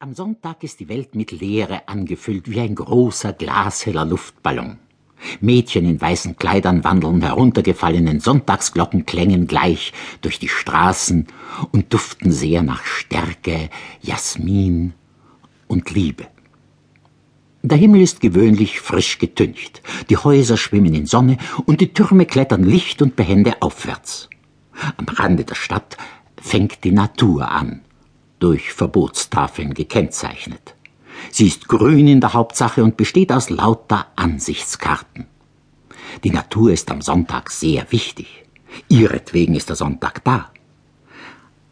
Am Sonntag ist die Welt mit Leere angefüllt wie ein großer glasheller Luftballon. Mädchen in weißen Kleidern wandeln heruntergefallenen Sonntagsglocken klängen gleich durch die Straßen und duften sehr nach Stärke, Jasmin und Liebe. Der Himmel ist gewöhnlich frisch getüncht, die Häuser schwimmen in Sonne und die Türme klettern licht und behende aufwärts. Am Rande der Stadt fängt die Natur an durch Verbotstafeln gekennzeichnet. Sie ist grün in der Hauptsache und besteht aus lauter Ansichtskarten. Die Natur ist am Sonntag sehr wichtig. Ihretwegen ist der Sonntag da.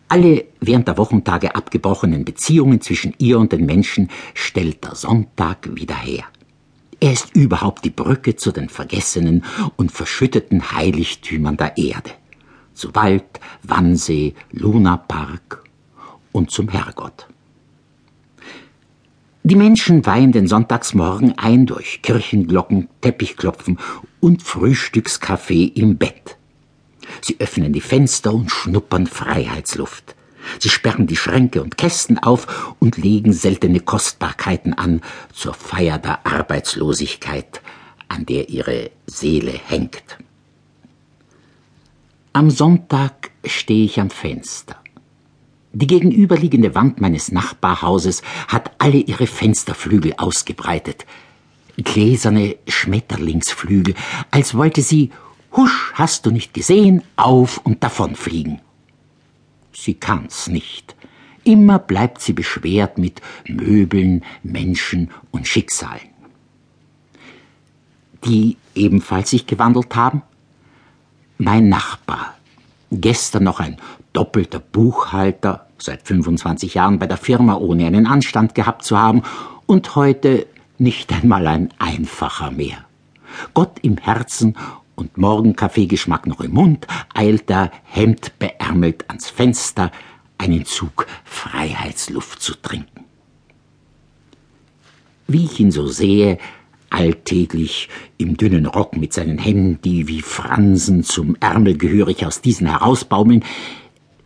Alle während der Wochentage abgebrochenen Beziehungen zwischen ihr und den Menschen stellt der Sonntag wieder her. Er ist überhaupt die Brücke zu den vergessenen und verschütteten Heiligtümern der Erde. Zu Wald, Wannsee, Lunapark und zum Herrgott. Die Menschen weihen den Sonntagsmorgen ein durch Kirchenglocken, Teppichklopfen und Frühstückskaffee im Bett. Sie öffnen die Fenster und schnuppern Freiheitsluft. Sie sperren die Schränke und Kästen auf und legen seltene Kostbarkeiten an zur Feier der Arbeitslosigkeit, an der ihre Seele hängt. Am Sonntag stehe ich am Fenster. Die gegenüberliegende Wand meines Nachbarhauses hat alle ihre Fensterflügel ausgebreitet. Gläserne Schmetterlingsflügel, als wollte sie, husch, hast du nicht gesehen, auf und davonfliegen. Sie kann's nicht. Immer bleibt sie beschwert mit Möbeln, Menschen und Schicksalen. Die ebenfalls sich gewandelt haben? Mein Nachbar, gestern noch ein doppelter Buchhalter, seit 25 Jahren bei der Firma, ohne einen Anstand gehabt zu haben, und heute nicht einmal ein einfacher mehr. Gott im Herzen und Morgenkaffeegeschmack noch im Mund, eilt er, Hemd beärmelt ans Fenster, einen Zug Freiheitsluft zu trinken. Wie ich ihn so sehe, alltäglich im dünnen Rock mit seinen Händen, die wie Fransen zum Ärmel gehörig aus diesen herausbaumeln,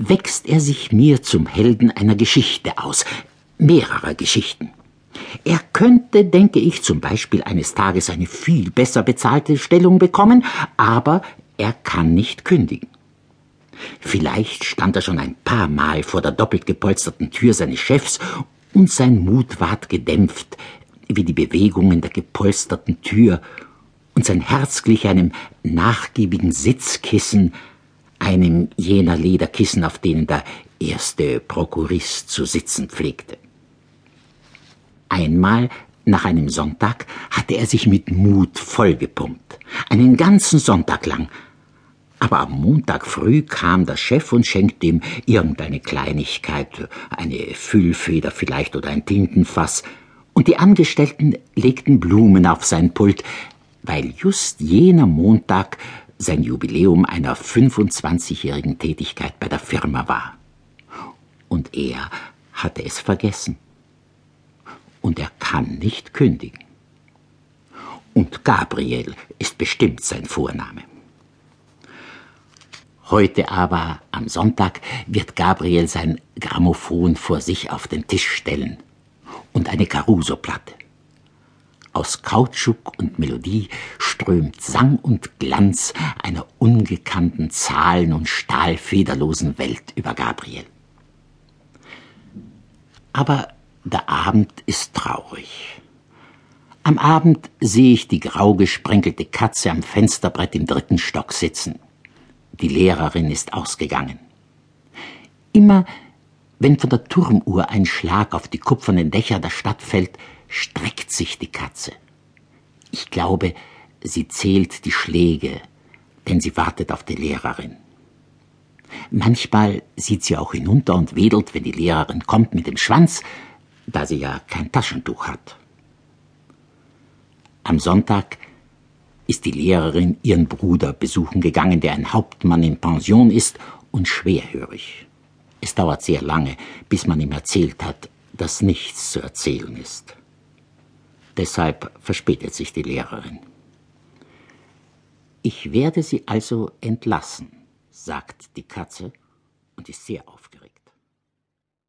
wächst er sich mir zum Helden einer Geschichte aus, mehrerer Geschichten. Er könnte, denke ich, zum Beispiel eines Tages eine viel besser bezahlte Stellung bekommen, aber er kann nicht kündigen. Vielleicht stand er schon ein paar Mal vor der doppelt gepolsterten Tür seines Chefs und sein Mut ward gedämpft, wie die Bewegungen der gepolsterten Tür, und sein Herz glich einem nachgiebigen Sitzkissen, einem jener Lederkissen, auf denen der erste Prokurist zu sitzen pflegte. Einmal nach einem Sonntag hatte er sich mit Mut vollgepumpt, einen ganzen Sonntag lang. Aber am Montag früh kam der Chef und schenkte ihm irgendeine Kleinigkeit, eine Füllfeder vielleicht oder ein Tintenfass, und die Angestellten legten Blumen auf sein Pult, weil just jener Montag sein Jubiläum einer 25-jährigen Tätigkeit bei der Firma war. Und er hatte es vergessen. Und er kann nicht kündigen. Und Gabriel ist bestimmt sein Vorname. Heute aber, am Sonntag, wird Gabriel sein Grammophon vor sich auf den Tisch stellen und eine Caruso-Platte. Aus Kautschuk und Melodie strömt Sang und Glanz einer ungekannten Zahlen- und stahlfederlosen Welt über Gabriel. Aber der Abend ist traurig. Am Abend sehe ich die grau gesprenkelte Katze am Fensterbrett im dritten Stock sitzen. Die Lehrerin ist ausgegangen. Immer wenn von der Turmuhr ein Schlag auf die kupfernen Dächer der Stadt fällt, streckt sich die Katze. Ich glaube, sie zählt die Schläge, denn sie wartet auf die Lehrerin. Manchmal sieht sie auch hinunter und wedelt, wenn die Lehrerin kommt mit dem Schwanz, da sie ja kein Taschentuch hat. Am Sonntag ist die Lehrerin ihren Bruder besuchen gegangen, der ein Hauptmann in Pension ist und schwerhörig. Es dauert sehr lange, bis man ihm erzählt hat, dass nichts zu erzählen ist. Deshalb verspätet sich die Lehrerin. Ich werde Sie also entlassen, sagt die Katze und ist sehr aufgeregt.